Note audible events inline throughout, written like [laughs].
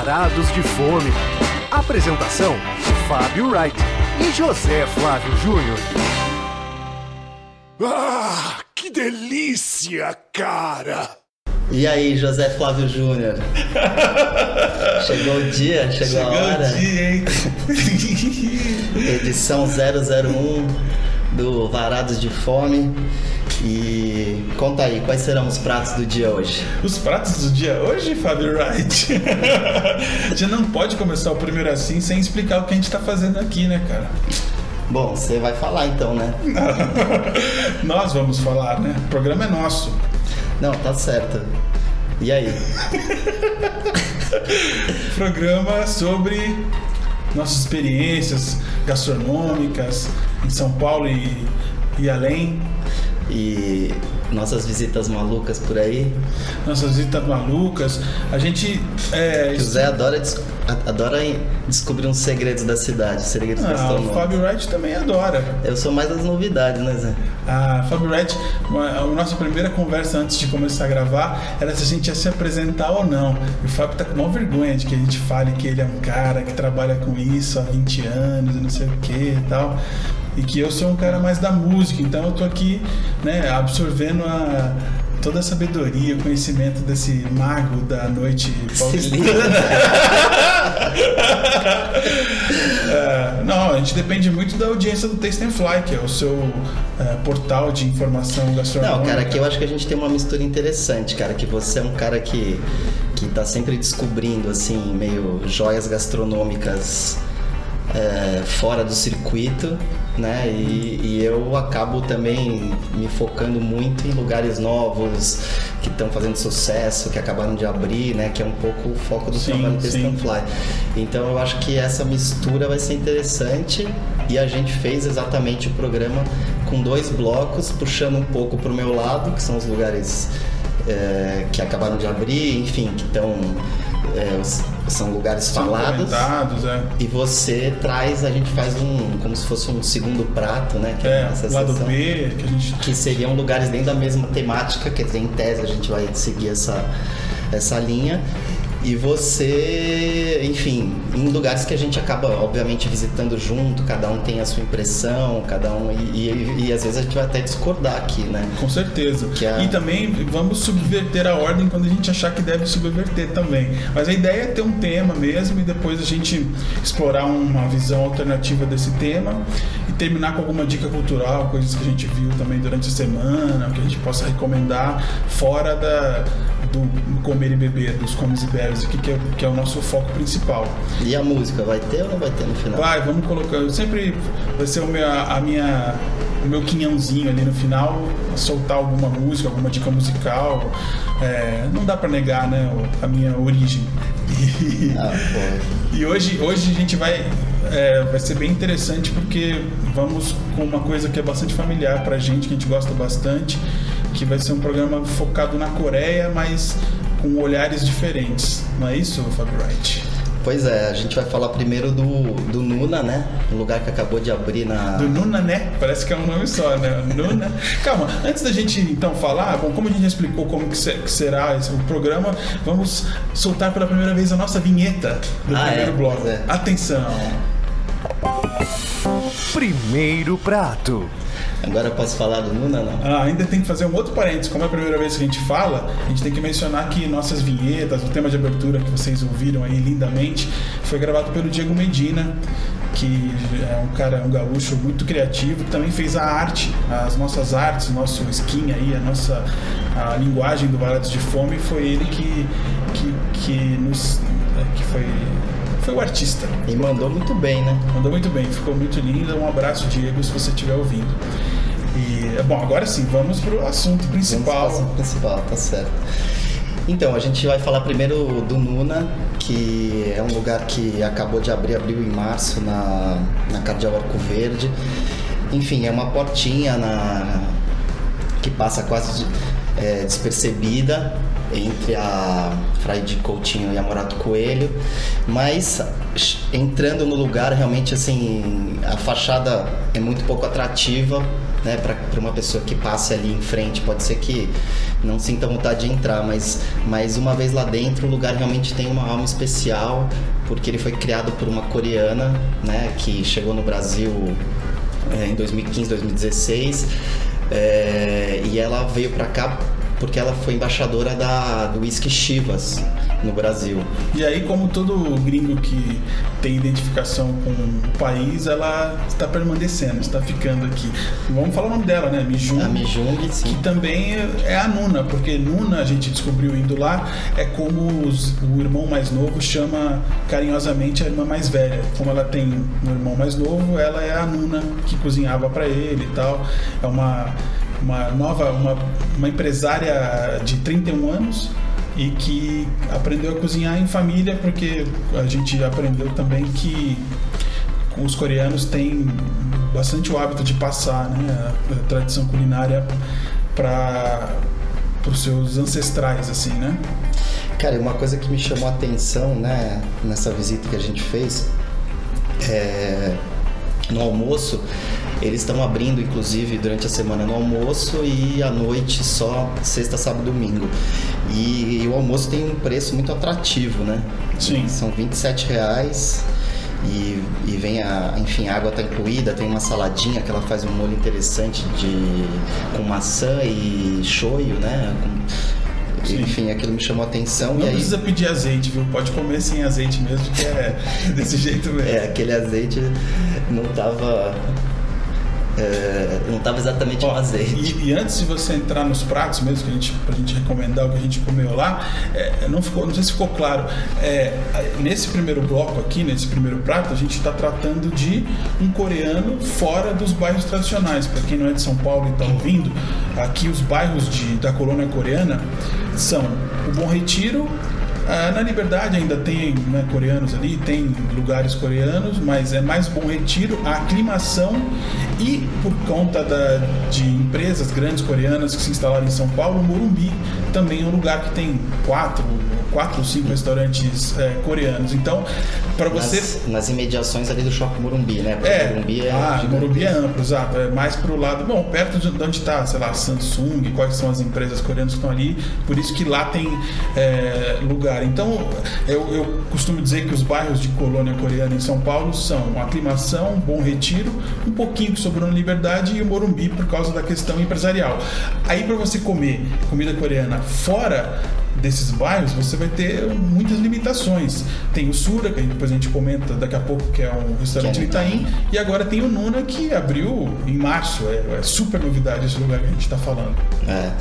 Varados de Fome. Apresentação: Fábio Wright e José Flávio Júnior. Ah, que delícia, cara! E aí, José Flávio Júnior? [laughs] chegou o dia, chegou, chegou a hora. o dia, hein? [laughs] Edição 001 do Varados de Fome. E conta aí, quais serão os pratos do dia hoje? Os pratos do dia hoje, Fábio Wright? [laughs] Já não pode começar o primeiro assim sem explicar o que a gente tá fazendo aqui, né, cara? Bom, você vai falar então, né? [laughs] Nós vamos falar, né? O programa é nosso. Não, tá certo. E aí? [laughs] programa sobre nossas experiências gastronômicas em São Paulo e, e além. E nossas visitas malucas por aí. Nossas visitas malucas. A gente. É, o Zé adora, adora descobrir uns segredos da cidade, segredos ah, O Fábio Wright também adora. Eu sou mais das novidades, né, Zé? Ah, Fábio Wright, a nossa primeira conversa antes de começar a gravar era se a gente ia se apresentar ou não. E o Fábio tá com uma vergonha de que a gente fale que ele é um cara que trabalha com isso há 20 anos e não sei o que e tal e que eu sou um cara mais da música, então eu tô aqui, né, absorvendo a toda a sabedoria, conhecimento desse mago da noite paulistana. [laughs] é, não, a gente depende muito da audiência do Taste and Fly, que é o seu é, portal de informação gastronômica. Não, cara, aqui eu acho que a gente tem uma mistura interessante, cara, que você é um cara que que tá sempre descobrindo assim meio joias gastronômicas é, fora do circuito, né? E, e, eu acabo também me focando muito em lugares novos que estão fazendo sucesso, que acabaram de abrir, né? Que é um pouco o foco do sim, trabalho do Fly. Então eu acho que essa mistura vai ser interessante e a gente fez exatamente o programa com dois blocos, puxando um pouco para o meu lado, que são os lugares é, que acabaram de abrir, enfim, que estão é, são lugares são falados. É. E você traz, a gente faz um, como se fosse um segundo prato, né? Que é, é lado sessão, B, que gente. Que seriam lugares dentro da mesma temática, quer dizer, em tese a gente vai seguir essa, essa linha e você, enfim, em lugares que a gente acaba, obviamente, visitando junto, cada um tem a sua impressão, cada um. E, e, e às vezes a gente vai até discordar aqui, né? Com certeza. A... E também vamos subverter a ordem quando a gente achar que deve subverter também. Mas a ideia é ter um tema mesmo e depois a gente explorar uma visão alternativa desse tema e terminar com alguma dica cultural, coisas que a gente viu também durante a semana, que a gente possa recomendar fora da, do comer e beber, dos comes e bebes, que, que, é, que é o nosso foco principal. E a música, vai ter ou não vai ter no final? Vai, vamos colocar. Eu sempre vai ser o meu, a minha, o meu quinhãozinho ali no final, soltar alguma música, alguma dica musical. É, não dá para negar, né, a minha origem. E, ah, [laughs] e hoje, hoje a gente vai é, vai ser bem interessante porque vamos com uma coisa que é bastante familiar pra gente, que a gente gosta bastante, que vai ser um programa focado na Coreia, mas com olhares diferentes. Não é isso, Fábio Wright? Pois é, a gente vai falar primeiro do, do Nuna, né? Um lugar que acabou de abrir na. Do Nuna, né? Parece que é um nome só, né? Nuna. Calma, antes da gente então falar, bom, como a gente já explicou como que, será esse, o programa, vamos soltar pela primeira vez a nossa vinheta do ah, primeiro é? bloco. É. Atenção! Primeiro prato. Agora posso falar do Nuna, não? Ah, ainda tem que fazer um outro parênteses. Como é a primeira vez que a gente fala, a gente tem que mencionar que nossas vinhetas, o tema de abertura que vocês ouviram aí lindamente, foi gravado pelo Diego Medina, que é um cara, um gaúcho muito criativo, que também fez a arte, as nossas artes, nosso skin aí, a nossa a linguagem do Baratos de Fome, foi ele que, que, que nos que foi foi o artista. E mandou muito bem, né? Mandou muito bem, ficou muito lindo. Um abraço, Diego, se você estiver ouvindo. E, bom, agora sim, vamos pro assunto principal. Vamos pro assunto principal, tá certo. Então, a gente vai falar primeiro do Nuna, que é um lugar que acabou de abrir, abriu em março na, na Cardeal Arco Verde. Enfim, é uma portinha na, que passa quase é, despercebida entre a Frade Coutinho e a Morato Coelho, mas entrando no lugar realmente assim a fachada é muito pouco atrativa né, para uma pessoa que passe ali em frente. Pode ser que não sinta vontade de entrar, mas, mas uma vez lá dentro, o lugar realmente tem uma alma especial, porque ele foi criado por uma coreana, né, que chegou no Brasil é, em 2015, 2016. É, e ela veio para cá porque ela foi embaixadora da, do whisky Chivas no Brasil. E aí, como todo gringo que tem identificação com o país, ela está permanecendo, está ficando aqui. Vamos falar o nome dela, né? Mijung. A Mijung, sim. Que também é a Nuna, porque Nuna, a gente descobriu indo lá, é como os, o irmão mais novo chama carinhosamente a irmã mais velha. Como ela tem um irmão mais novo, ela é a Nuna que cozinhava para ele e tal. É uma uma nova, uma, uma empresária de 31 anos e que aprendeu a cozinhar em família porque a gente aprendeu também que os coreanos têm bastante o hábito de passar né, a, tradição culinária para os seus ancestrais assim né? Cara uma coisa que me chamou a atenção né nessa visita que a gente fez é, no almoço eles estão abrindo, inclusive, durante a semana no almoço e à noite só sexta, sábado e domingo. E, e o almoço tem um preço muito atrativo, né? Sim. São 27 reais. E, e, vem a, enfim, a água está incluída, tem uma saladinha que ela faz um molho interessante de com maçã e shoyu, né? Com, enfim, aquilo me chamou a atenção. Não e precisa aí... pedir azeite, viu? Pode comer sem azeite mesmo, que é [laughs] desse jeito mesmo. É, aquele azeite não tava é, não estava exatamente Ó, um azeite. E, e, antes de você entrar nos pratos mesmo, que a gente, pra gente recomendar o que a gente comeu lá, é, não, ficou, não sei se ficou claro. É, nesse primeiro bloco aqui, nesse primeiro prato, a gente está tratando de um coreano fora dos bairros tradicionais. Para quem não é de São Paulo e está ouvindo, aqui os bairros de, da colônia coreana são o Bom Retiro, ah, na Liberdade ainda tem né, coreanos ali, tem lugares coreanos, mas é mais bom retiro, a aclimação e por conta da, de empresas grandes coreanas que se instalaram em São Paulo, Morumbi também é um lugar que tem quatro quatro ou cinco restaurantes é, coreanos. Então, para você. Nas, nas, imediações ali do Shopping Morumbi, né? Porque é, Morumbi é. Ah, Morumbi é amplo, exato. É mais pro lado. Bom, perto de onde está, sei lá, Samsung, quais são as empresas coreanas que estão ali. Por isso que lá tem é, lugar. Então, eu, eu costumo dizer que os bairros de colônia coreana em São Paulo são Aclimação, Bom Retiro, um pouquinho que sobrou na Liberdade e o Morumbi por causa da questão empresarial. Aí, para você comer comida coreana fora desses bairros, você vai ter muitas limitações. Tem o Sura, que depois a gente comenta daqui a pouco, que é um restaurante em Itaim, e agora tem o Nuna, que abriu em março. É, é super novidade esse lugar que a gente está falando. É.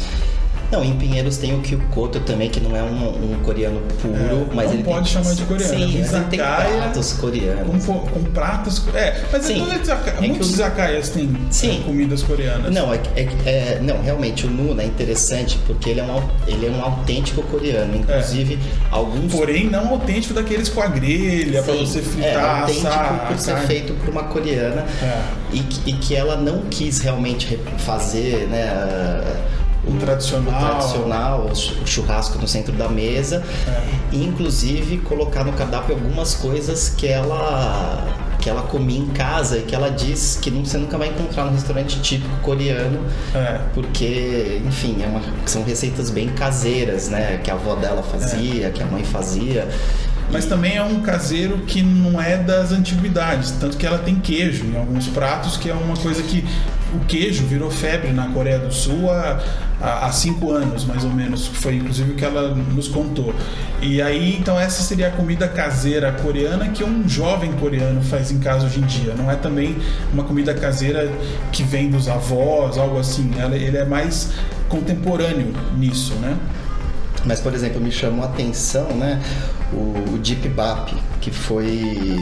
Não, em Pinheiros tem o Kyukoto também, que não é um, um coreano puro, é, mas não ele pode tem... chamar de coreano. Sim, mas ele tem pratos coreanos. Com, com pratos... É, mas Sim, é izaka... é muitos os... izakayas têm Sim. comidas coreanas. Não, é, é, é, não, realmente, o Nuna é interessante porque ele é um, ele é um autêntico coreano. Inclusive, é. alguns... Porém, não autêntico daqueles com a grelha, para você fritar, é, autêntico assar, por ser feito por uma coreana é. e, e que ela não quis realmente fazer, né o tradicional, o, tradicional, o churrasco no centro da mesa, é. e inclusive colocar no cardápio algumas coisas que ela que ela comia em casa e que ela diz que você nunca vai encontrar no restaurante típico coreano, é. porque, enfim, é uma, são receitas bem caseiras, né? Que a avó dela fazia, é. que a mãe fazia. Mas também é um caseiro que não é das antiguidades, tanto que ela tem queijo em alguns pratos, que é uma coisa que o queijo virou febre na Coreia do Sul há, há cinco anos, mais ou menos. Foi inclusive o que ela nos contou. E aí, então, essa seria a comida caseira coreana que um jovem coreano faz em casa hoje em dia. Não é também uma comida caseira que vem dos avós, algo assim. Ele é mais contemporâneo nisso, né? Mas, por exemplo, me chamou a atenção, né? O, o Deep Bap, que foi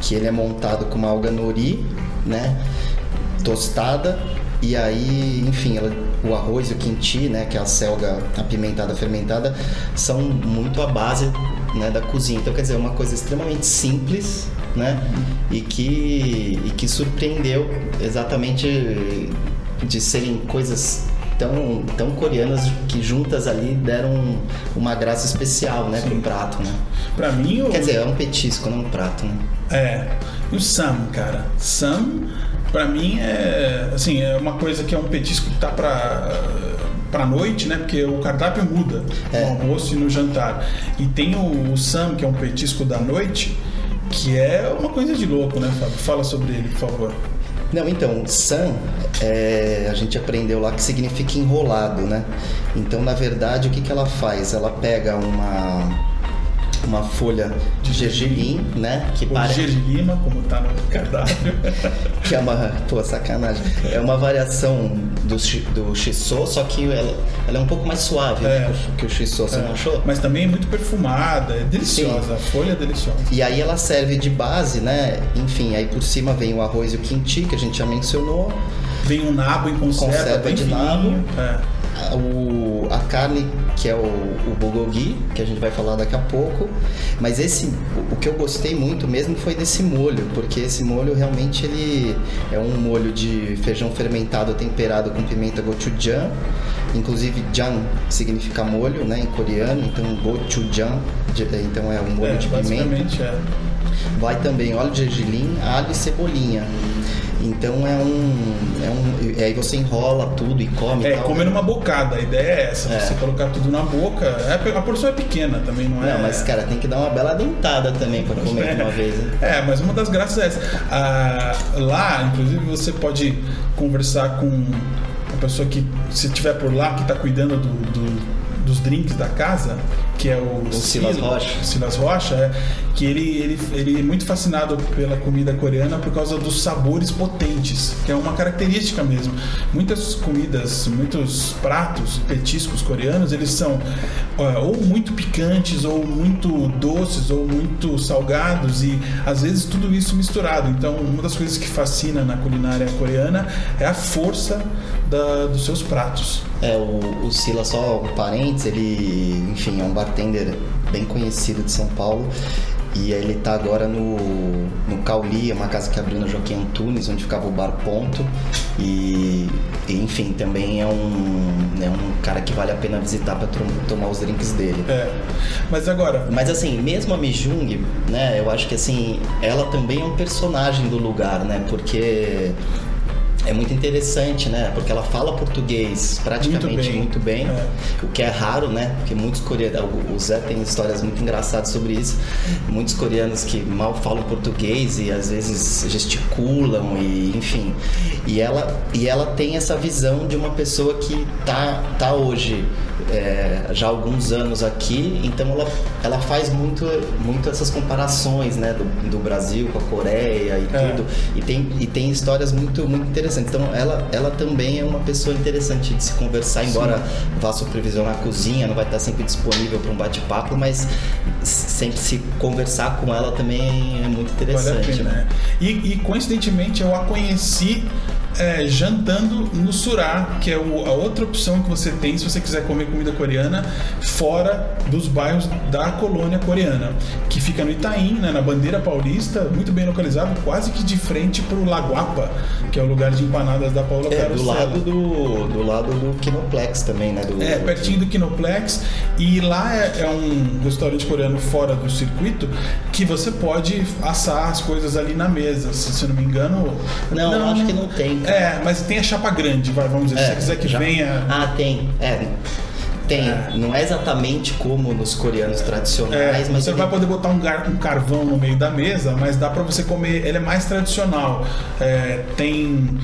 que ele é montado com uma alga nori, né? tostada e aí, enfim, ela, o arroz e o kimchi, né, que é a selga apimentada fermentada, são muito a base né, da cozinha. Então, quer dizer, é uma coisa extremamente simples, né, e que, e que surpreendeu exatamente de serem coisas tão, tão coreanas que juntas ali deram uma graça especial, né, pro prato, né? Pra mim, o... Quer dizer, é um petisco, não um prato, né? É. E o Sam, cara? Sam, pra mim, é assim, é uma coisa que é um petisco que tá pra pra noite, né? Porque o cardápio muda É. no almoço e no jantar. E tem o, o Sam, que é um petisco da noite, que é uma coisa de louco, né, Fábio? Fala sobre ele, por favor. Não, então, san, é, a gente aprendeu lá que significa enrolado, né? Então, na verdade, o que, que ela faz? Ela pega uma, uma folha de gergelim, né? Que O parece gergelim, como tá no cardápio. [laughs] que é uma, pô, sacanagem. É uma variação do, do shiso, só que ela, ela é um pouco mais suave É. né, que o- shiso, você não achou? Mas também é muito perfumada, é deliciosa. A folha é deliciosa. E aí ela serve de base, né? Enfim, aí por cima vem o arroz e o kimchi, que a gente já mencionou. Vem um nabo em conserva, Conserva de fininho. nabo. É. o, a carne, que é o, o bulgogi, que a gente vai falar daqui a pouco. Mas esse, o, que eu gostei muito mesmo foi desse molho, porque esse molho realmente ele é um molho de feijão fermentado temperado com pimenta gochujang. Inclusive, jang significa molho, né, em coreano, então gochujang, de- então é um molho É, de pimenta. é. Vai também óleo de gergelim, alho e cebolinha. Então é um, é um. Aí você enrola tudo e come. e É, tal. comer numa bocada, a ideia é essa, É. você colocar tudo na boca. É, A porção é pequena também, não é? Não, mas cara, tem que dar uma bela dentada também pra comer de uma vez. né? [laughs] É, mas uma das graças é essa. Ah, lá, inclusive, você pode conversar com a pessoa que, se estiver por lá, que está cuidando do- do- dos drinks da casa, que é o, Silas Silo- Rocha. Silas Rocha, é, que ele, ele, ele é muito fascinado pela comida coreana por causa dos sabores potentes, que é uma característica mesmo. Muitas comidas, muitos pratos, petiscos coreanos, eles são ó, ou muito picantes, ou muito doces, ou muito salgados, e às vezes tudo isso misturado. Então, uma das coisas que fascina na culinária coreana é a força da- dos seus pratos. É, o, o Sila, só um parênteses, ele, enfim, é um bartender bem conhecido de São Paulo. E ele tá agora no, no Cauli, é uma casa que abriu no Joaquim Antunes, onde ficava o Bar Ponto. E, e, enfim, também é um, é um cara que vale a pena visitar para tomar os drinks dele. É. Mas agora, Mas assim, mesmo a Mijung, né, eu acho que assim, ela também é um personagem do lugar, né? Porque é muito interessante, né? Porque ela fala português praticamente Muito muito bem. bem, É. o que é raro, né? Porque muitos coreanos, o Zé tem histórias muito engraçadas sobre isso. Muitos coreanos que mal falam português e às vezes gesticulam e enfim. E ela e ela tem essa visão de uma pessoa que tá tá hoje é, já há alguns anos aqui, então ela, ela faz muito, muito essas comparações né, do, do Brasil com a Coreia e É. tudo. E tem, e tem histórias muito, muito interessantes. Então ela, ela também é uma pessoa interessante de se conversar, embora vá supervisionar a cozinha, não vai estar sempre disponível para um bate-papo, mas sempre se conversar com ela também é muito Vale interessante. pena, né? né? E, e, coincidentemente eu a conheci é, jantando no Surá, que é o- a outra opção que você tem se você quiser comer comida coreana fora dos bairros da colônia coreana, que fica no Itaim, né, na bandeira paulista, muito bem localizado, quase que de frente pro Laguapa, que é o lugar de empanadas da Paula É, do lado do, do lado do Kinoplex também, né? Do, É, pertinho do Kinoplex. E lá é, é um restaurante coreano fora do circuito que você pode assar as coisas ali na mesa. Se, se eu não me engano. Não, eu acho que não tem. cara. É, mas tem a chapa grande, vai, vamos dizer. se você quiser que já- venha. Ah, tem. É. Tem. É. Não é exatamente como nos coreanos É, tradicionais, mas. você ele- vai poder botar um, gar- um carvão no meio da mesa, mas dá pra você comer. Ele é mais tradicional. É, tem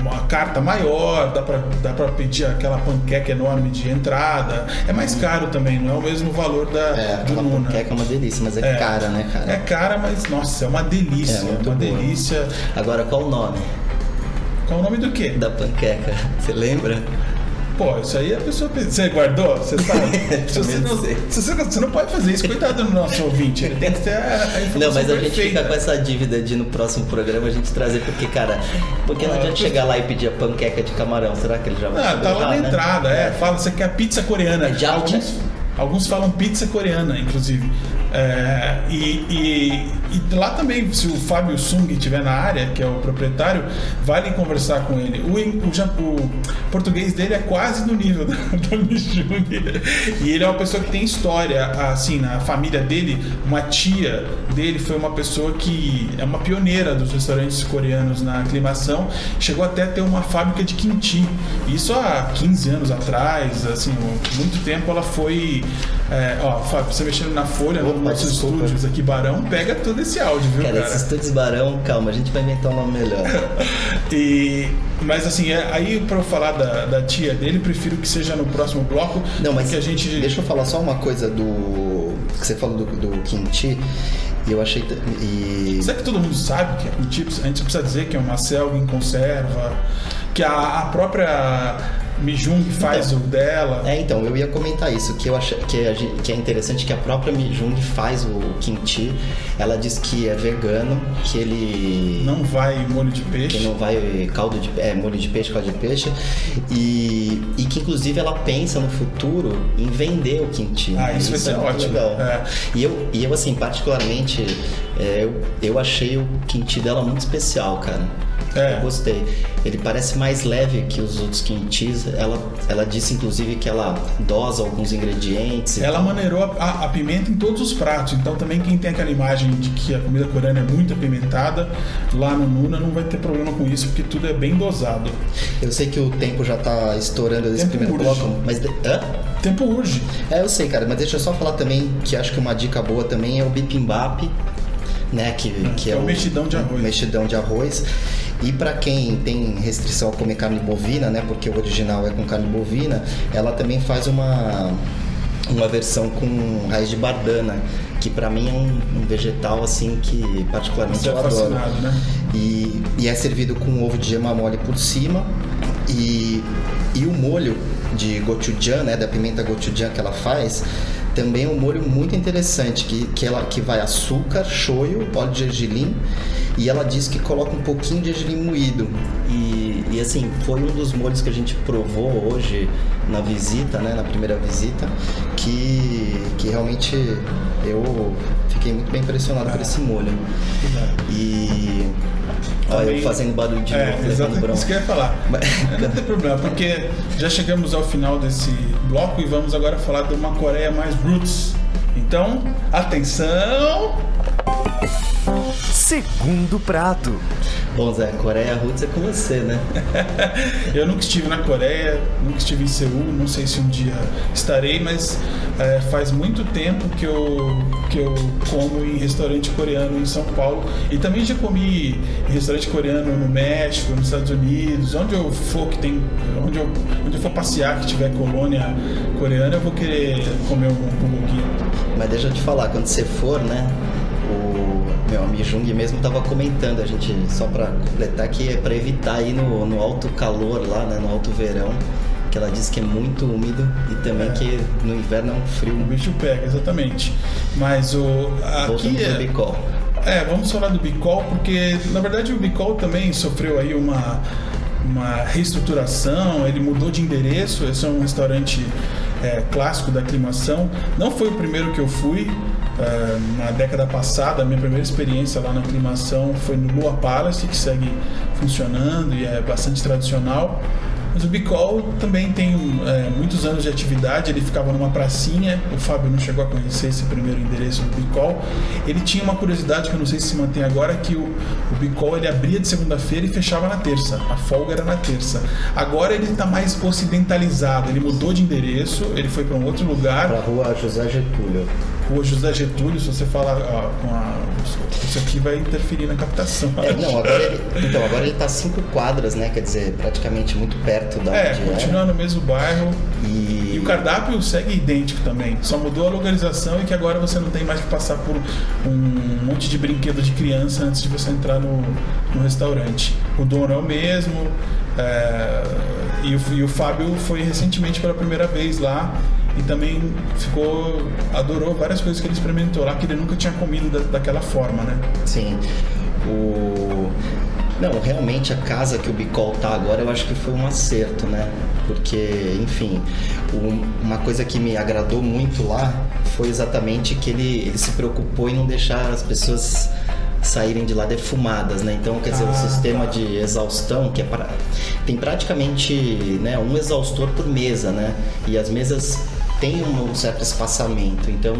uma carta maior, dá pra, dá pra pedir aquela panqueca enorme de entrada. É mais caro também, não é o mesmo valor da, É, do Nuna. panqueca é uma delícia, mas é, É. cara, né, cara? É cara, mas nossa, é uma delícia. É É, muito uma boa. delícia. Agora, qual o nome Qual o nome do quê? da panqueca? [laughs] Você lembra? Pô, isso aí a pessoa. Você guardou? Você sabe? [laughs] se você, não, se você, você não pode fazer isso, coitado do nosso ouvinte. Ele tem que ter a, a informação Não, mas a gente fica com essa dívida de no próximo programa a gente trazer, porque, cara, porque não Ah, adianta chegar lá e pedir a panqueca de camarão, será que ele já vai Ah, tá lá na né? entrada, é. Fala, você quer pizza coreana. É, já- alguns, alguns falam pizza coreana, inclusive. É, e, e, e, lá também, se o Fábio Sung estiver na área, que é o proprietário, vale conversar com ele. O, o, o português dele é quase no nível [laughs] do, do Mijung. E ele é uma pessoa que tem história, assim, na família dele, uma tia dele foi uma pessoa que é uma pioneira dos restaurantes coreanos na aclimação, chegou até a ter uma fábrica de kimchi. Isso há 15 anos atrás, assim, muito tempo ela foi. É, ó, Fábio, você mexendo na folha, Opa, nos nossos estúdios aqui, Barão, pega todo esse áudio, viu, cara? Cara, esses Barão, calma, a gente vai inventar um nome melhor. [laughs] e, mas assim, é, aí pra eu falar da, da tia dele, prefiro que seja no próximo bloco. Não, mas que a gente. Deixa eu falar só uma coisa do. que você falou do, do kimchi. E eu achei. E... Será que todo mundo sabe que é? A gente precisa dizer que é uma selva em conserva, que a, a própria Mijung faz então, o dela. É, então, eu ia comentar isso, que eu acho que é, que é interessante que a própria Mijung faz o kimchi. Ela diz que é vegano, que ele. Não vai molho de peixe. Que não vai caldo de é, molho de peixe, caldo de peixe. E, e que inclusive ela pensa no futuro em vender o kimchi. Ah, isso, isso vai ser é ótimo. Legal. É. E, eu, e eu, assim, particularmente, é, eu, eu achei o kimchi dela muito especial, cara. É. Eu gostei. Ele parece mais leve que os outros kimchis. Ela, ela disse, inclusive, que ela dosa alguns ingredientes. Ela maneirou a, a, pimenta em todos os pratos. Então, também quem tem aquela imagem de que a comida coreana é muito apimentada, lá no Nuna não vai ter problema com isso, porque tudo é bem dosado. Eu sei que o tempo já tá estourando nesse primeiro urge. bloco, mas. De... Hã? Tempo urge. É, eu sei, cara, mas deixa eu só falar também que acho que uma dica boa também é o bibimbap né? Que, que, que é, é, o mexidão de arroz. Mexidão de arroz. E para quem tem restrição a comer carne bovina, né? Porque o original é com carne bovina, ela também faz uma uma versão com raiz de bardana, que para mim é um, um, vegetal assim que particularmente Você eu é adoro. Né? E, e é servido com ovo de gema mole por cima e, e o molho de gochujang, né, da pimenta gochujang que ela faz, também é um molho muito interessante, que, que, ela, que vai açúcar, shoyu, óleo de gergelim, e ela diz que coloca um pouquinho de gergelim moído. E, e assim, foi um dos molhos que a gente provou hoje na visita, né, na primeira visita, que, que realmente eu fiquei muito bem impressionado por esse molho. E Olha, eu fazendo barulho de é, novo, exatamente isso que eu ia falar. Mas... [laughs] Não tem problema, porque já chegamos ao final desse bloco e vamos agora falar de uma Coreia mais roots. Então, atenção! Segundo prato. Bom, Zé, Coreia Roots é com você, né? [laughs] eu nunca estive na Coreia, nunca estive em Seul, não sei se um dia estarei, mas é, faz muito tempo que eu, que eu como em restaurante coreano em São Paulo. E também já comi em restaurante coreano no México, nos Estados Unidos, onde eu for que tem. Onde eu, onde eu for passear que tiver colônia coreana, eu vou querer comer um bulgogi. Mas deixa eu te falar, quando você for, né? Mijung mesmo estava comentando, a gente, só para completar, que é para evitar ir no, no alto calor lá, né, no alto verão, que ela diz que é muito úmido e também é. que no inverno é um frio. O bicho pega, exatamente. Mas o. Aqui é. Bicol. É, vamos falar do Bicol, porque na verdade o Bicol também sofreu aí uma, uma reestruturação, ele mudou de endereço, esse é um restaurante é, clássico da aclimação. Não foi o primeiro que eu fui, Uh, na década passada, a minha primeira experiência lá na aclimação foi no Lua Palace, que segue funcionando e é bastante tradicional. Mas o Bicol também tem é, muitos anos de atividade, ele ficava numa pracinha, o Fábio não chegou a conhecer esse primeiro endereço do Bicol. Ele tinha uma curiosidade que eu não sei se se mantém agora, que o, o Bicol ele abria de segunda-feira e fechava na terça. A folga era na terça. Agora ele está mais ocidentalizado, ele mudou de endereço, ele foi para um outro lugar. Para a rua José Getúlio rua José Getúlio, se você falar ó, com a, isso aqui vai interferir na captação. É, não, agora ele, então, agora ele está cinco quadras, né? Quer dizer, praticamente muito perto da É, continua no mesmo bairro. E... e... o cardápio segue idêntico também. Só mudou a localização e que agora você não tem mais que passar por um monte de brinquedo de criança antes de você entrar no, no restaurante. O dono é o mesmo. É, e, o, e o Fábio foi recentemente pela primeira vez lá e também ficou adorou várias coisas que ele experimentou lá que ele nunca tinha comido da, daquela forma, né? Sim. O Não, realmente a casa que o Bicol tá agora, eu acho que foi um acerto, né? Porque, enfim, um, uma coisa que me agradou muito lá foi exatamente que ele, ele se preocupou em não deixar as pessoas saírem de lá defumadas, né? Então, quer dizer, Ah, o sistema tá. de exaustão, que é para... tem praticamente né, um exaustor por mesa, né? E as mesas têm um certo espaçamento, então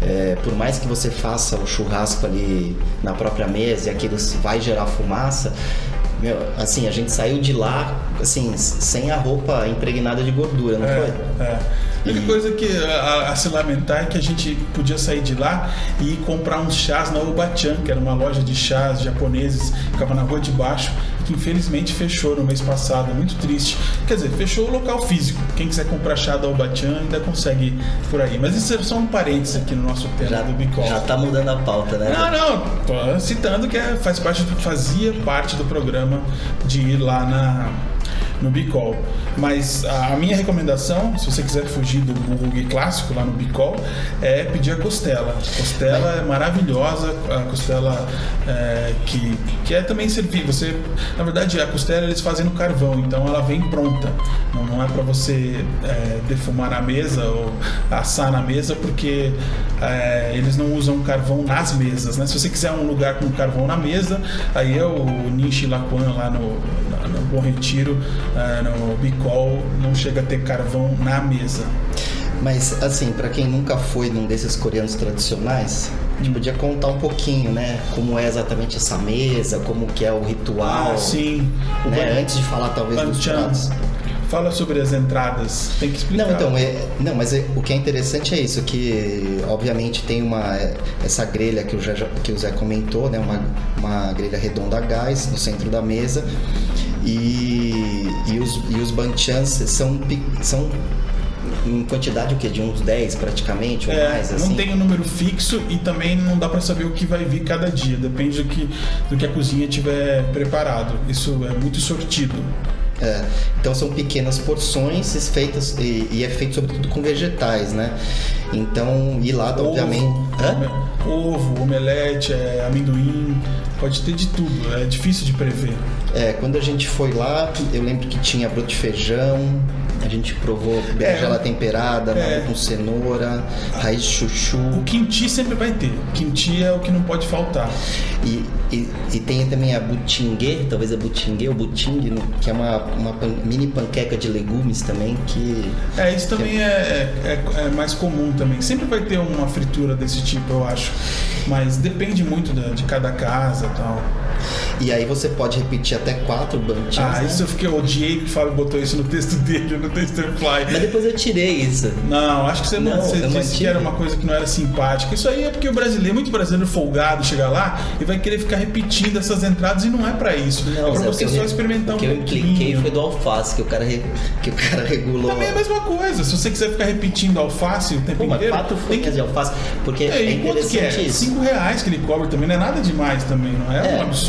é, por mais que você faça o churrasco ali na própria mesa e aquilo vai gerar fumaça, meu, assim, a gente saiu de lá assim, sem a roupa impregnada de gordura, não foi? É, é. A única E- coisa que a, a se lamentar é que a gente podia sair de lá e comprar uns chás na Obachan, que era uma loja de chás japoneses, que ficava na rua de baixo, que infelizmente fechou no mês passado, muito triste. Quer dizer, fechou o local físico. Quem quiser comprar chá da Obachan ainda consegue ir por aí. Mas isso é só um parênteses aqui no nosso tema Já, do Bicol. já tá mudando a pauta, né? Não, não, tô citando que é- faz parte fazia parte do programa de ir lá na, no Bicol. Mas a, minha recomendação, se você quiser fugir do bulgogi clássico lá no Bicol, é pedir a costela. Costela é maravilhosa, a costela é, que, que é também servir. Você, na verdade, a costela eles fazem no carvão, então ela vem pronta. Não, não é para você é, defumar na mesa ou assar na mesa, porque é, eles não usam carvão nas mesas, né? Se você quiser um lugar com carvão na mesa, aí é o Nishi Laquan lá no, no Bom Retiro, é, no Bicol, não chega a ter carvão na mesa. Mas assim, pra quem nunca foi num desses coreanos tradicionais, a gente podia contar um pouquinho, né? Como é exatamente essa mesa, como que é o ritual. Ah, sim. Né? ban- Antes de falar talvez dos pratos. Fala sobre as entradas, tem que explicar. Não, então, é, não, mas é- o que é interessante é isso, que obviamente tem uma é, essa grelha que o, Zé, que o Zé comentou, né? Uma, uma grelha redonda a gás no centro da mesa. E, e os, e os banchans são, são em quantidade o quê? De uns 10 praticamente, ou É, mais, não assim? tem um número fixo e também não dá para saber o que vai vir cada dia. Depende do que, do que a cozinha tiver preparado. Isso é muito sortido. É, então são pequenas porções feitas e, e é feito sobretudo com vegetais, né? Então, e lá, obviamente. Hã? Ovo, ovo, omelete, é, amendoim, pode ter de tudo. É difícil de prever. É, quando a gente foi lá, eu lembro que tinha broto de feijão, a gente provou berinjela temperada, é. com cenoura, raiz de chuchu. O kimchi sempre vai ter. Kimchi é o que não pode faltar. E, e, e tem também a butingue, talvez a butingue ou buting, no- que é uma, uma pan- mini panqueca de legumes também, que É, isso também é, é, é mais comum também. Sempre vai ter uma fritura desse tipo, eu acho. Mas depende muito da- de cada casa e tal. E aí você pode repetir até quatro banchas, Ah, né? isso eu fiquei, eu odiei que o Fábio botou isso no texto [laughs] dele, no Tasterfly. Mas depois eu tirei isso. Não, acho que você não, Não, você disse mantive. que era uma coisa que não era simpática. Isso aí é porque o brasileiro, muito brasileiro folgado, chega lá e vai querer ficar repetindo essas entradas e não é pra isso. é pra você o que só eu- experimentar o um que eu pouquinho. impliquei foi do alface, que o cara, re- que o cara regulou. Também é a mesma coisa. Se você quiser ficar repetindo alface o tempo Pô, mas inteiro, quatro tem folhas que de alface, porque É, é, e quanto que é? interessante isso. Cinco reais que ele cobra também, não é nada demais também, não é, É. um absurdo.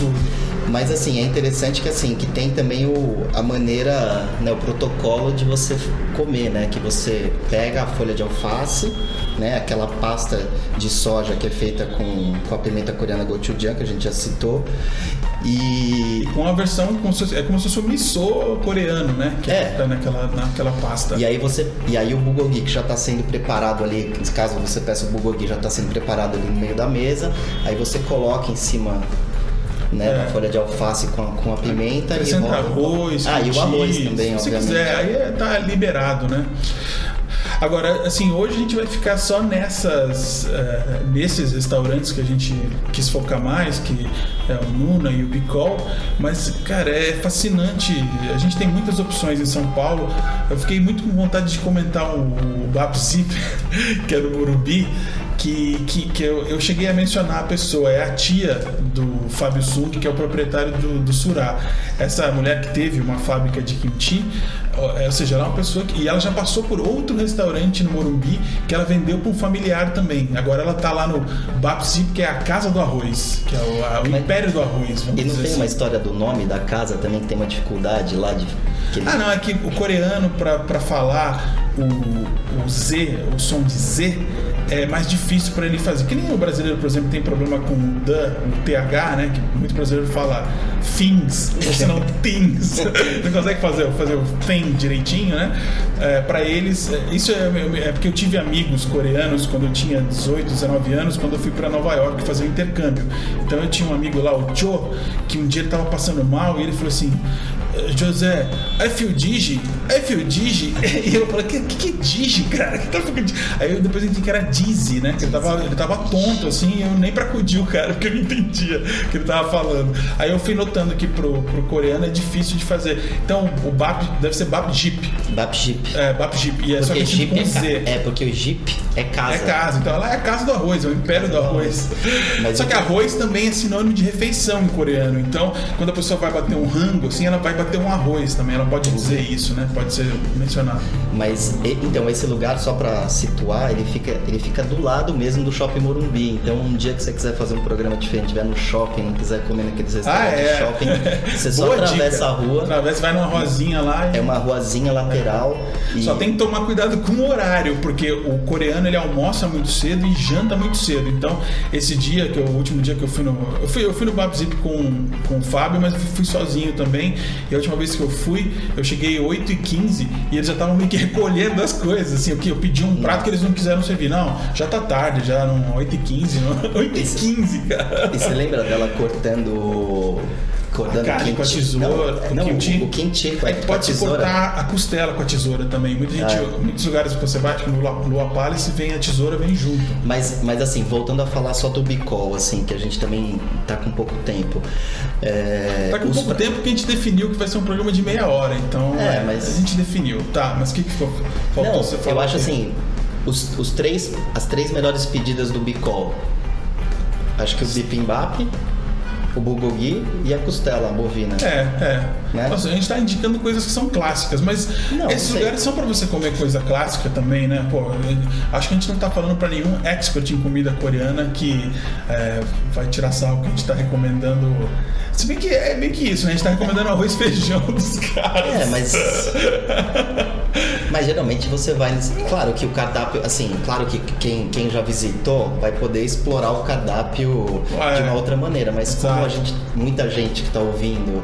Mas assim, é interessante que assim, que tem também o, a maneira, né, o protocolo de você comer, né? Que você pega a folha de alface, né? Aquela pasta de soja que é feita com, com a pimenta coreana gochujang, que a gente já citou. E, Com a versão, como se, é como se fosse o miso coreano, né? Que É. tá naquela, naquela pasta. e aí você. E aí o bulgogi que já está sendo preparado ali, caso você peça o bulgogi, já está sendo preparado ali no meio da mesa. Aí você coloca em cima né, É. da folha de alface com a, com a pimenta e rola. arroz, Ah, e o arroz também, se obviamente. quiser, aí é- tá liberado, né? Agora, assim, hoje a gente vai ficar só nessas, eh, nesses restaurantes que a gente quis focar mais, que é o Nuna e o Bicol, mas, cara, é fascinante. A gente tem muitas opções em São Paulo. Eu fiquei muito com vontade de comentar o, o Bab Zip, [laughs] que é no Morumbi, que, que, que eu, eu cheguei a mencionar a pessoa, é a tia do Fábio Sung, que é o proprietário do, do Surá. Essa mulher que teve uma fábrica de kimchi, ou seja, ela é uma pessoa que. E ela já passou por outro restaurante no Morumbi que ela vendeu para um familiar também. Agora ela tá lá no Bapsip, que é a Casa do Arroz, que é o, a- o Império do Arroz. Vamos E não tem uma assim. história do nome da casa também que tem uma dificuldade lá de. ele- Ah, não, é que o coreano, pra falar o, o Z, o som de Z, é mais difícil para ele fazer. Que nem o brasileiro, por exemplo, tem problema com o D, o TH, né? Que muito brasileiro fala things, [laughs] ou senão things. [laughs] Não consegue fazer, fazer o thing direitinho, né? É, para eles, é, isso é, é, porque eu tive amigos coreanos quando eu tinha 18, 19 anos, quando eu fui para Nova York fazer um intercâmbio. Então eu tinha um amigo lá, o Cho, que um dia ele tava passando mal e ele falou assim: José, I feel digi, I feel digi. [laughs] E eu falei, que, que, que é digi, cara? Que tá Aí eu depois entendi que era dizzy, né? Que ele tava, ele tava tonto, assim, eu nem pra acudir o cara, porque eu não entendia o que ele tava falando. Aí eu fui notando que pro, pro coreano é difícil de fazer. Então, o BAP deve ser BAP Jeep. BAP Jeep. É, BAP Jeep. E é porque só que Jeep com é, Z. é, porque o Jeep é casa. É casa, então ela é a casa do arroz, é o império do arroz. Mas Só que arroz também é sinônimo de refeição em coreano. Então, quando a pessoa vai bater um rango, assim, ela vai bater um arroz também. Ela pode dizer isso, né? Pode ser mencionado. Mas então esse lugar só pra situar, ele fica ele fica do lado mesmo do Shopping Morumbi. Então um dia que você quiser fazer um programa diferente, estiver no shopping, não quiser comer naqueles Ah, restaurantes é. de shopping, [laughs] você só Boa atravessa dica. a rua. Atravessa, vai numa rosinha lá e... É uma ruazinha lateral e Só tem que tomar cuidado com o horário, porque o coreano ele almoça muito cedo e janta muito cedo. Então, esse dia, que é o último dia que eu fui no. Eu fui, eu fui no Babzip com, com o Fábio, mas eu fui sozinho também. E a última vez que eu fui, eu cheguei 8h15 e eles já estavam meio que [laughs] recolhendo as coisas. Assim, o que eu pedi um prato que eles não quiseram servir. Não, já tá tarde, já eram 8h15, não. 8h15, [laughs] cara. E você lembra dela cortando. Cortando Carne com a tesoura, Não, não, o, o a, É a pode se cortar a costela com a tesoura também. Muita gente, É. muitos lugares que você vai, tipo no Lua- Palace, vem a tesoura, vem junto. Mas, mas assim, voltando a falar só do Bicol, assim, que a gente também tá com pouco tempo. É, Tá com pouco pra- tempo que a gente definiu que vai ser um programa de meia hora, então É, é, mas- a gente definiu. Tá, mas o que, que faltou Não, você eu falar? acho aqui? assim, os, os três, as três melhores pedidas do Bicol. Acho que o bipimbap, o bulgogi e a costela bovina. É, é. Né? Nossa, a gente tá indicando coisas que são clássicas, mas Não, esses sei. lugares são pra você comer coisa clássica também, né? Pô, acho que a gente não tá falando pra nenhum expert em comida coreana que é, vai tirar sal que a gente tá recomendando. Se bem que é meio que isso, né? A gente tá recomendando arroz e [laughs] feijão dos caras. É, mas. [laughs] Mas geralmente você vai. Claro que o cardápio, assim, claro que quem, quem já visitou vai poder explorar o cardápio É. de uma outra maneira, mas como Exato. a gente, muita gente que tá ouvindo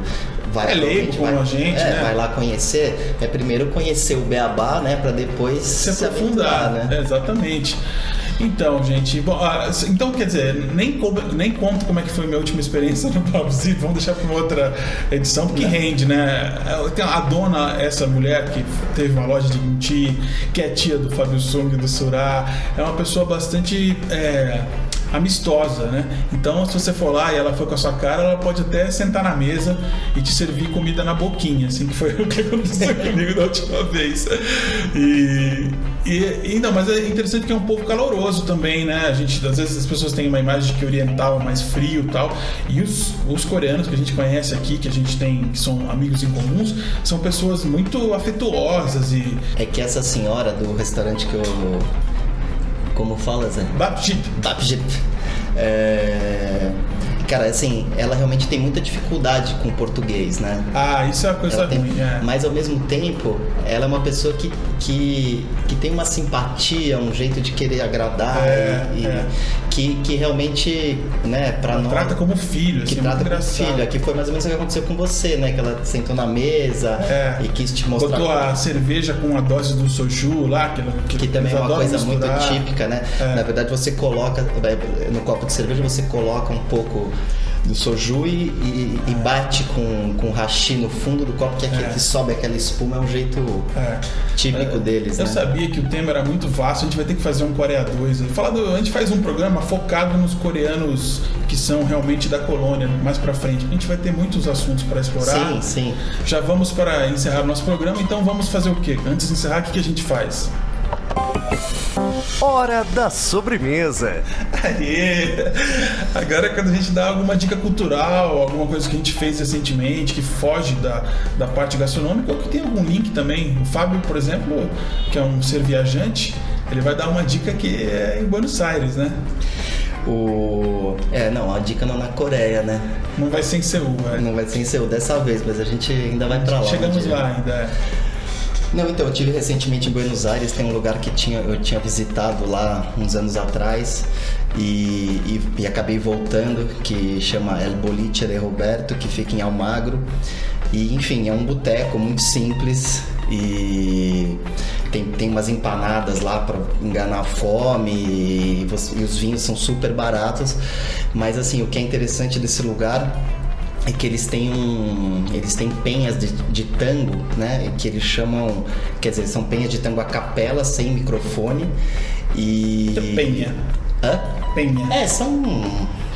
vai É leigo como vai, a gente, é, né? vai lá conhecer, é primeiro conhecer o beabá, né, Pra depois se se, aprofundar, né? É, exatamente. Então, gente, bom, ah, então quer dizer, nem, nem conto como é que foi a minha última experiência [laughs] no Babzi, vamos deixar para outra edição, porque rende, né? A dona, essa mulher que teve uma loja de kimchi, que é tia do Fábio Sung do Surá, é uma pessoa bastante é, amistosa, né? Então, se você for lá e ela for com a sua cara, ela pode até sentar na mesa e te servir comida na boquinha, assim, que foi [laughs] o que aconteceu [laughs] comigo da última vez. E, e, e não, mas é interessante que é um povo caloroso também, né? A gente, às vezes as pessoas têm uma imagem de que oriental é mais frio e tal, e os, os coreanos que a gente conhece aqui, que a gente tem, que são amigos em comuns, são pessoas muito afetuosas e É que essa senhora do restaurante que eu. Como fala, Zé? Baptip. Bapjip. É... Cara, assim, ela realmente tem muita dificuldade com o português, né? Ah, isso é uma coisa tem- ruim, é. Mas ao mesmo tempo, ela é uma pessoa que, que, que tem uma simpatia, um jeito de querer agradar É, e, é. Que, que realmente, né, pra Ela nós. trata como filho, que assim, trata muito como engraçado. filho. Aqui foi mais ou menos o que aconteceu com você, né? Que ela sentou na mesa É. e quis te mostrar. Botou a cerveja com a dose do soju lá, que, ela- Que também é uma coisa muito misturar. típica, né? É. Na verdade, você coloca no copo de cerveja, você coloca um pouco do soju e, e- e bate com, com hashi no fundo do copo, que, é aquele É. que sobe aquela espuma, é um jeito É. típico deles, Eu né? sabia que o tema era muito vasto, a gente vai ter que fazer um Coreia 2. Falar do- a gente faz um programa focado nos coreanos que são realmente da colônia, mais pra frente. A gente vai ter muitos assuntos para explorar. Sim, sim. Já vamos para encerrar o nosso programa, então vamos fazer o quê? Antes de encerrar, o que que a gente faz? Hora da sobremesa. Aê! Agora é quando a gente dá alguma dica cultural, alguma coisa que a gente fez recentemente, que foge da, da parte gastronômica, ou que tem algum link também. O Fábio, por exemplo, que é um ser viajante, ele vai dar uma dica que é em Buenos Aires, né? O... É, não, a dica não é na Coreia, né? Não vai ser em Seul, é. Não vai ser em Seul dessa vez, mas a gente ainda vai pra lá. um Chegamos dia. lá ainda. é. Não, então, eu tive recentemente em Buenos Aires, tem um lugar que tinha, eu tinha visitado lá uns anos atrás e, e, e acabei voltando, que chama El Boliche de Roberto, que fica em Almagro. E, enfim, é um boteco muito simples e tem, tem umas empanadas lá para enganar a fome e, e os vinhos são super baratos. Mas, assim, o que é interessante desse lugar é que eles têm um, eles têm penhas de, de tango, né? Que eles chamam, quer dizer, são penhas de tango a capela sem microfone e Penha. Hã? Penha. É, são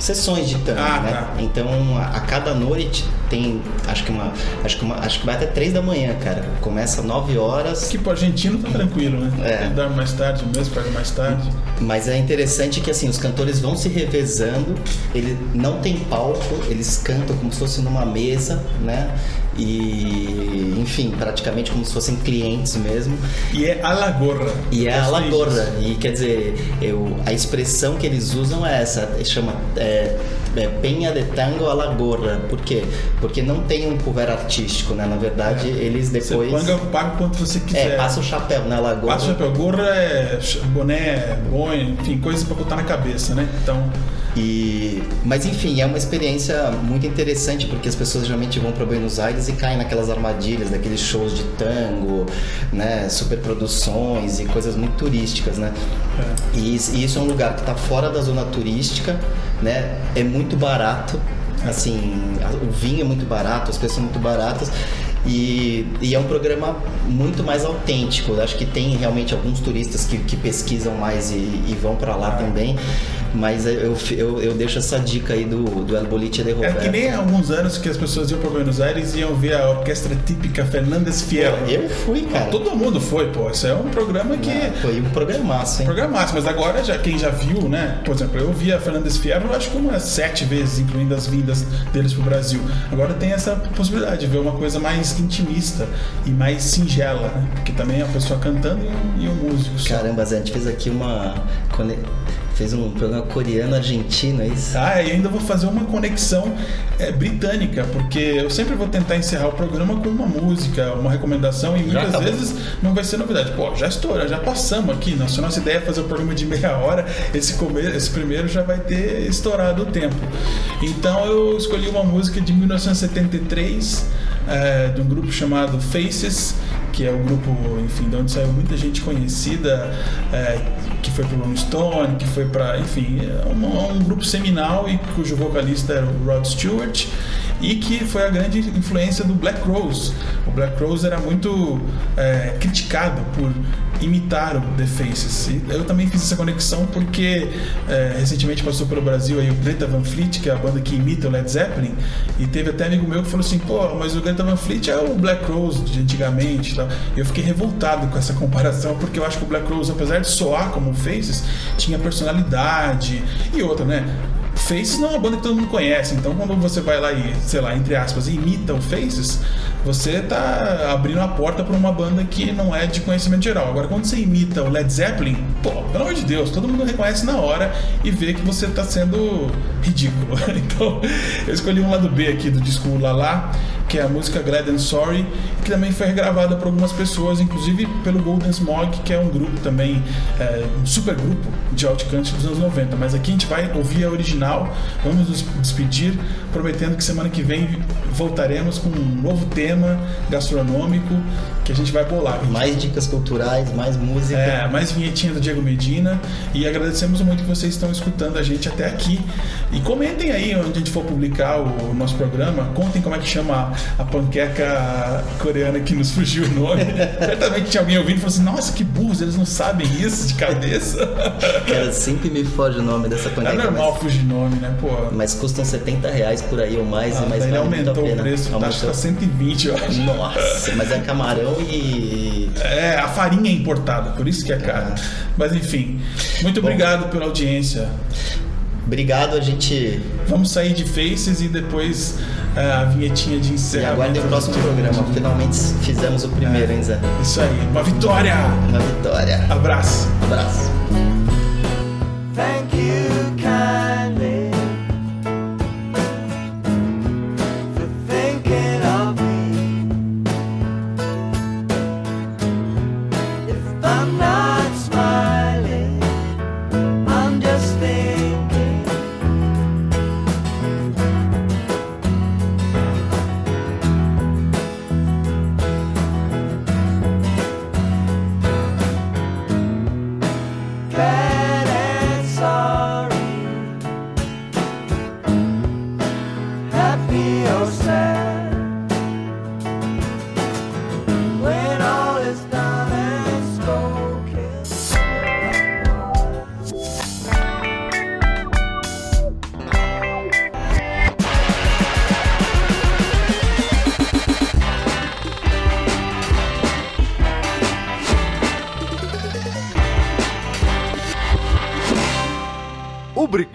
sessões de tango, Ah, né? tá. Então, a, a cada noite tem, acho que uma, acho que uma, acho que vai até três da manhã, cara. Começa 9 horas. Que pro argentino tá tranquilo, né? É. Dorme mais tarde mesmo, pega mais tarde. Mas é interessante que assim, os cantores vão se revezando, ele não tem palco, eles cantam como se fosse numa mesa, né? E enfim, praticamente como se fossem clientes mesmo. E é a la gorra. E é a Gostei La Gorra. disso. E quer dizer, eu, a expressão que eles usam é essa, chama é, é, penha de tango a La Gorra. Por quê? Porque não tem um cover artístico, né? Na verdade, eles Você depois. paga, paga quanto você quiser. É, passa o chapéu, né? La Gorra. Passa o chapéu. Gorra é boné, boina, enfim, coisas pra botar na cabeça, né? Então, E, mas enfim, é uma experiência muito interessante porque as pessoas geralmente vão para Buenos Aires e caem naquelas armadilhas daqueles shows de tango, né, superproduções e coisas muito turísticas, né? E, is- e isso é um lugar que está fora da zona turística, né? É muito barato, assim, o vinho é muito barato, as coisas são muito baratas. E, e é um programa muito mais autêntico. Eu acho que tem realmente alguns turistas que, que pesquisam mais e, e vão para lá também. Mas eu, eu, eu deixo essa dica aí do, do El Boliche de é Roberto. que nem há alguns anos que as pessoas iam pra Buenos Aires e iam ver a orquestra típica Fernandes Fierro. Eu fui, cara. Todo mundo foi, pô. Isso é um programa que. Ah, Foi um programaço, hein? Programaço, mas agora já, quem já viu, né? Por exemplo, eu vi a Fernandes Fierro acho que umas sete vezes, incluindo as vindas deles pro Brasil. Agora tem essa possibilidade de ver uma coisa mais intimista e mais singela, né? Porque também é a pessoa cantando e e um músico. só. Caramba, Zé, a gente fez aqui uma. Fez um programa coreano-argentino, é isso? Ah, e ainda vou fazer uma conexão é, britânica, porque eu sempre vou tentar encerrar o programa com uma música, uma recomendação, e muitas vezes não vai ser novidade. Pô, já estoura, já passamos aqui. Nossa, nossa ideia é fazer o programa de meia hora, esse, come- esse primeiro já vai ter estourado o tempo. Então eu escolhi uma música de 1973, é, de um grupo chamado Faces, que é um grupo, enfim, de onde saiu muita gente conhecida, é, que foi pro Rolling Stone, que foi para, enfim, é um, um grupo seminal e cujo vocalista era o Rod Stewart e que foi a grande influência do Black Rose. O Black Rose era muito é, criticado por imitar o The Faces. E eu também fiz essa conexão porque é, recentemente passou pelo Brasil aí o Greta Van Fleet, que é a banda que imita o Led Zeppelin, e teve até amigo meu que falou assim, pô, mas o Greta Van Fleet é o Black Rose de antigamente. E eu fiquei revoltado com essa [laughs] comparação, porque eu acho que o Black Rose, apesar de soar como Faces, tinha personalidade e outra, né? Faces não é uma banda que todo mundo conhece, então quando você vai lá e, sei lá, entre aspas, imita o Faces, você tá abrindo a porta para uma banda que não é de conhecimento geral. Agora, quando você imita o Led Zeppelin, pô, pelo amor de Deus, todo mundo reconhece na hora e vê que você tá sendo ridículo. [laughs] Então, eu escolhi um lado B aqui do disco Lala, que é a música Glad and Sorry, que também foi regravada por algumas pessoas, inclusive pelo Golden Smog, que é um grupo também, é, um super grupo de outcountry dos anos 90. Mas aqui a gente vai ouvir a original, vamos nos despedir, prometendo que semana que vem voltaremos com um novo tema gastronômico que a gente vai bolar. Gente Mais dicas culturais, mais música. é, mais vinhetinha do Diego Medina. E agradecemos muito que vocês estão escutando a gente até aqui. E comentem aí onde a gente for publicar o nosso programa. Contem como é que chama a panqueca coreana que nos fugiu o nome. [laughs] Certamente tinha alguém ouvindo e falou assim: Nossa, que burros, eles não sabem isso de cabeça. Cara, sempre me foge o nome dessa É panqueca. normal mas, fugir nome, né? Pô. mas custam 70 reais por aí ou mais, Ah, daí ele vale muito a aumentou o pena. preço, tá, acho que tá Aumentou. 120, eu acho. Nossa, mas é camarão e. É, a farinha é importada, por isso que é caro. Mas enfim, muito obrigado pela audiência. Obrigado, a gente. Vamos sair de Faces e depois é, a vinhetinha de E encerramento. aguardem o próximo programa. Finalmente fizemos o primeiro, hein, Zé? Isso aí, uma vitória! Uma vitória. Abraço! Abraço.